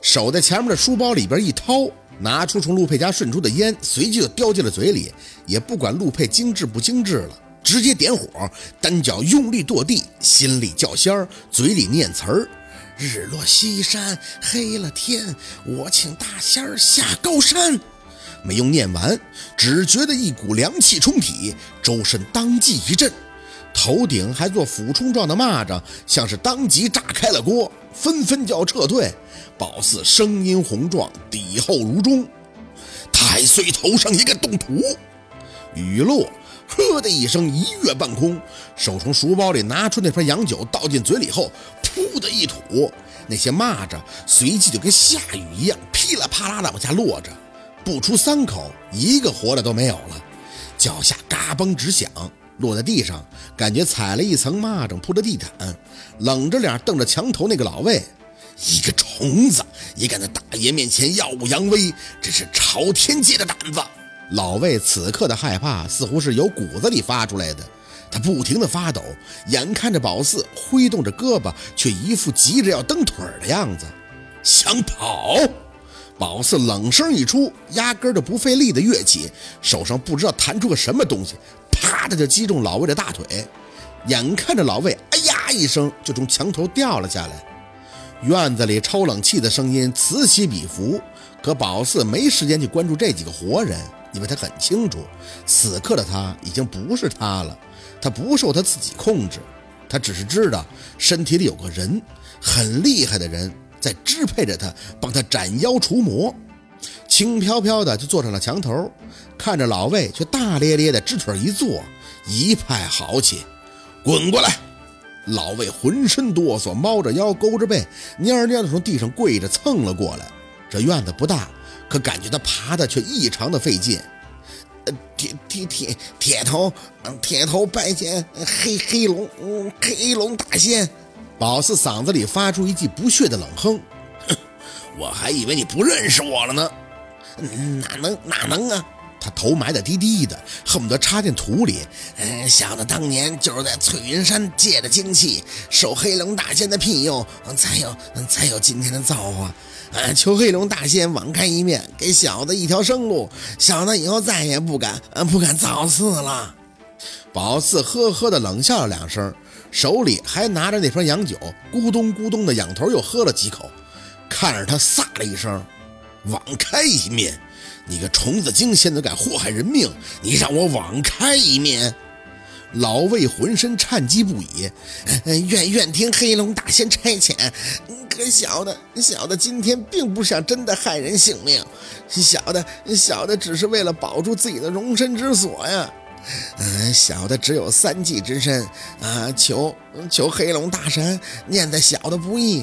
手在前面的书包里边一掏，拿出从陆佩家顺出的烟，随即就叼进了嘴里，也不管陆佩精致不精致了，直接点火，单脚用力跺地，心里叫仙儿，嘴里念词儿：“日落西山黑了天，我请大仙儿下高山。”没用念完，只觉得一股凉气冲体，周身当即一震，头顶还做俯冲状的蚂蚱，像是当即炸开了锅，纷纷叫撤退。宝四声音洪壮，底厚如钟，太岁头上一个动土。雨落，呵的一声一跃半空，手从书包里拿出那瓶洋酒，倒进嘴里后，噗的一吐，那些蚂蚱随即就跟下雨一样，噼里啪啦的往下落着。不出三口，一个活的都没有了，脚下嘎嘣直响，落在地上，感觉踩了一层蚂蚱铺的地毯。冷着脸瞪着墙头那个老魏，一个虫子也敢在大爷面前耀武扬威，真是朝天界的胆子！老魏此刻的害怕似乎是由骨子里发出来的，他不停地发抖，眼看着宝四挥动着胳膊，却一副急着要蹬腿的样子，想跑。宝四冷声一出，压根儿就不费力的跃起，手上不知道弹出个什么东西，啪的就击中老魏的大腿。眼看着老魏哎呀一声就从墙头掉了下来。院子里抽冷气的声音此起彼伏，可宝四没时间去关注这几个活人，因为他很清楚，此刻的他已经不是他了，他不受他自己控制，他只是知道身体里有个人，很厉害的人。在支配着他，帮他斩妖除魔，轻飘飘的就坐上了墙头，看着老魏，却大咧咧的直腿一坐，一派豪气。滚过来！老魏浑身哆嗦，猫着腰，勾着背，蔫蔫的从地上跪着蹭了过来。这院子不大，可感觉他爬的却异常的费劲。呃，铁铁铁铁头，铁头拜见黑黑龙，黑龙大仙。宝四嗓子里发出一记不屑的冷哼：“我还以为你不认识我了呢，哪能哪能啊！”他头埋得低低的，恨不得插进土里。嗯，小的当年就是在翠云山借的精气，受黑龙大仙的庇佑，才有才有今天的造化。啊，求黑龙大仙网开一面，给小的一条生路，小的以后再也不敢不敢造次了。宝四呵呵的冷笑了两声。手里还拿着那瓶洋酒，咕咚咕咚的仰头又喝了几口，看着他飒了一声：“网开一面，你个虫子精，现在敢祸害人命，你让我网开一面！”老魏浑身颤悸不已，愿愿听黑龙大仙差遣。可小的，小的今天并不想真的害人性命，小的，小的只是为了保住自己的容身之所呀。嗯，小的只有三技之身啊，求求黑龙大神念在小的不易。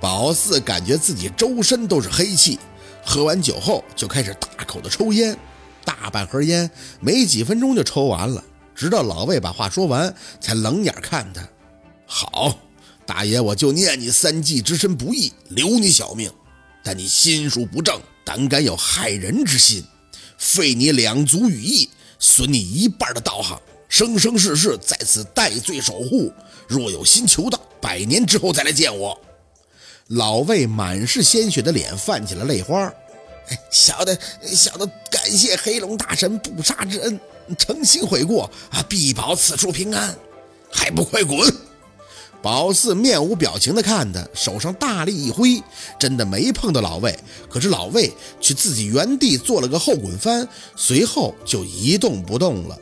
宝四感觉自己周身都是黑气，喝完酒后就开始大口的抽烟，大半盒烟没几分钟就抽完了，直到老魏把话说完，才冷眼看他。好，大爷，我就念你三季之身不义，留你小命，但你心术不正，胆敢有害人之心，废你两足羽翼。损你一半的道行，生生世世在此戴罪守护。若有心求道，百年之后再来见我。老魏满是鲜血的脸泛起了泪花。哎小的，小的感谢黑龙大神不杀之恩，诚心悔过啊！必保此处平安。还不快滚！宝四面无表情的看他，手上大力一挥，真的没碰到老魏，可是老魏却自己原地做了个后滚翻，随后就一动不动了。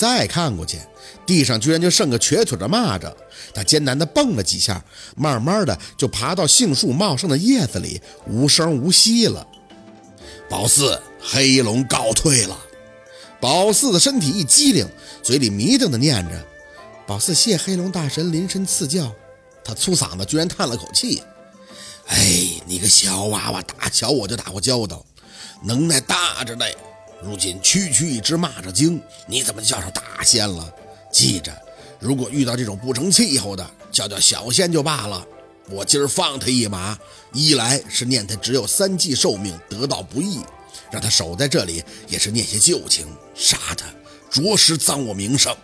再看过去，地上居然就剩个瘸腿的蚂蚱，他艰难地蹦了几下，慢慢的就爬到杏树茂盛的叶子里，无声无息了。宝四，黑龙告退了。宝四的身体一激灵，嘴里迷瞪的念着。宝四谢黑龙大神临身赐教，他粗嗓子居然叹了口气：“哎，你个小娃娃，打小我就打过交道，能耐大着呢。如今区区一只蚂蚱精，你怎么叫上大仙了？记着，如果遇到这种不成气候的，叫叫小仙就罢了。我今儿放他一马，一来是念他只有三季寿命，得道不易，让他守在这里也是念些旧情；杀他，着实脏我名声。”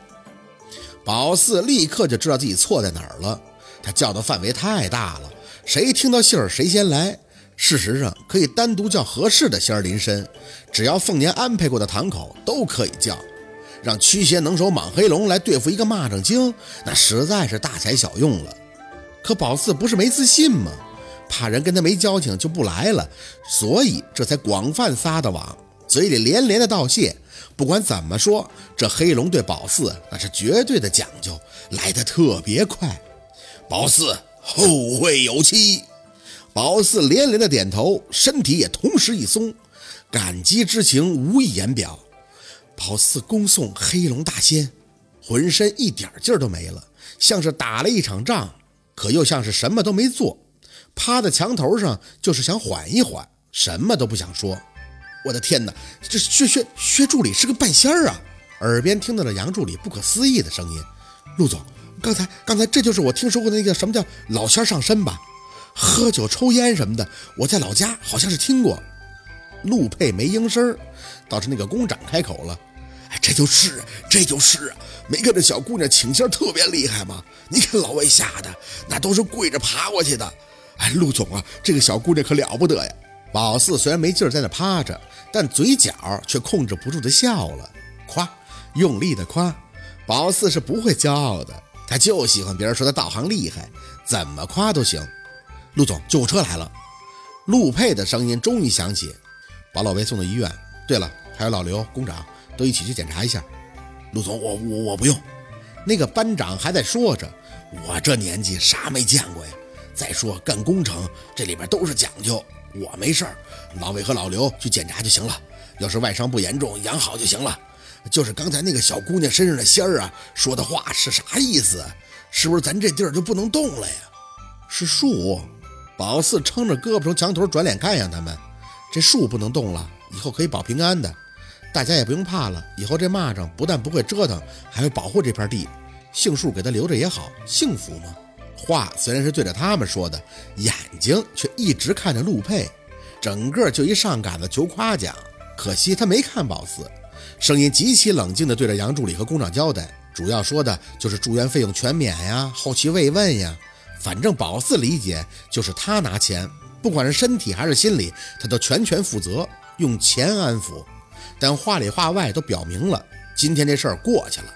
宝四立刻就知道自己错在哪儿了，他叫的范围太大了，谁听到信儿谁先来。事实上，可以单独叫合适的仙儿临身，只要凤年安排过的堂口都可以叫。让驱邪能手莽黑龙来对付一个蚂蚱精，那实在是大材小用了。可宝四不是没自信吗？怕人跟他没交情就不来了，所以这才广泛撒的网，嘴里连连的道谢。不管怎么说，这黑龙对宝四那是绝对的讲究，来的特别快。宝四后会有期。宝四连连的点头，身体也同时一松，感激之情无以言表。宝四恭送黑龙大仙，浑身一点劲儿都没了，像是打了一场仗，可又像是什么都没做，趴在墙头上就是想缓一缓，什么都不想说。我的天哪，这薛薛薛助理是个半仙儿啊！耳边听到了杨助理不可思议的声音：“陆总，刚才刚才这就是我听说过的那个什么叫老仙上身吧？”喝酒抽烟什么的，我在老家好像是听过。陆佩没应声，倒是那个工长开口了：“哎，这就是，这就是，没看这小姑娘请仙特别厉害吗？你看老魏吓的，那都是跪着爬过去的。哎，陆总啊，这个小姑娘可了不得呀！”宝四虽然没劲儿在那趴着，但嘴角却控制不住的笑了，夸，用力的夸。宝四是不会骄傲的，他就喜欢别人说他道行厉害，怎么夸都行。陆总，救护车来了！陆佩的声音终于响起，把老魏送到医院。对了，还有老刘、工长都一起去检查一下。陆总，我我我不用。那个班长还在说着，我这年纪啥没见过呀？再说干工程这里边都是讲究，我没事儿，老魏和老刘去检查就行了。要是外伤不严重，养好就行了。就是刚才那个小姑娘身上的仙儿啊，说的话是啥意思？是不是咱这地儿就不能动了呀？是树。宝四撑着胳膊从墙头转脸看向他们，这树不能动了，以后可以保平安的，大家也不用怕了。以后这蚂蚱不但不会折腾，还会保护这片地。杏树给他留着也好，幸福吗？话虽然是对着他们说的，眼睛却一直看着陆佩，整个就一上杆子求夸奖。可惜他没看宝四，声音极其冷静地对着杨助理和工长交代，主要说的就是住院费用全免呀，后期慰问呀。反正宝四理解就是他拿钱，不管是身体还是心理，他都全权负责，用钱安抚。但话里话外都表明了，今天这事儿过去了，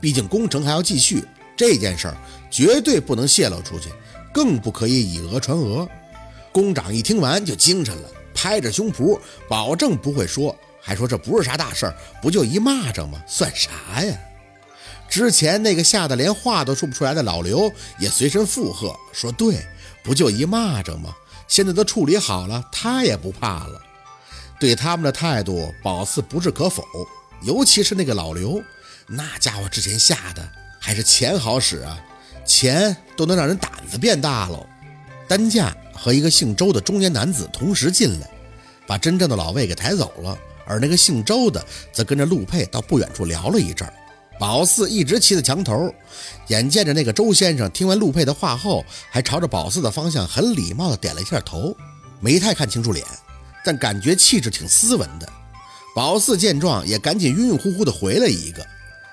毕竟工程还要继续，这件事儿绝对不能泄露出去，更不可以以讹传讹。工长一听完就精神了，拍着胸脯保证不会说，还说这不是啥大事儿，不就一蚂蚱吗？算啥呀？之前那个吓得连话都说不出来的老刘也随声附和说：“对，不就一蚂蚱吗？现在都处理好了，他也不怕了。”对他们的态度，宝四不置可否。尤其是那个老刘，那家伙之前吓的还是钱好使啊，钱都能让人胆子变大喽。担架和一个姓周的中年男子同时进来，把真正的老魏给抬走了，而那个姓周的则跟着陆佩到不远处聊了一阵儿。宝四一直骑在墙头，眼见着那个周先生听完陆佩的话后，还朝着宝四的方向很礼貌地点了一下头，没太看清楚脸，但感觉气质挺斯文的。宝四见状也赶紧晕晕乎乎地回了一个：“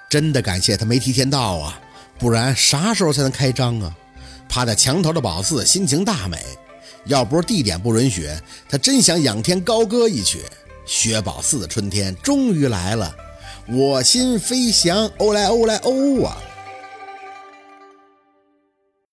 真的感谢他没提前到啊，不然啥时候才能开张啊？”趴在墙头的宝四心情大美，要不是地点不允许，他真想仰天高歌一曲：“薛宝四的春天终于来了。”我心飞翔，欧莱欧莱欧啊！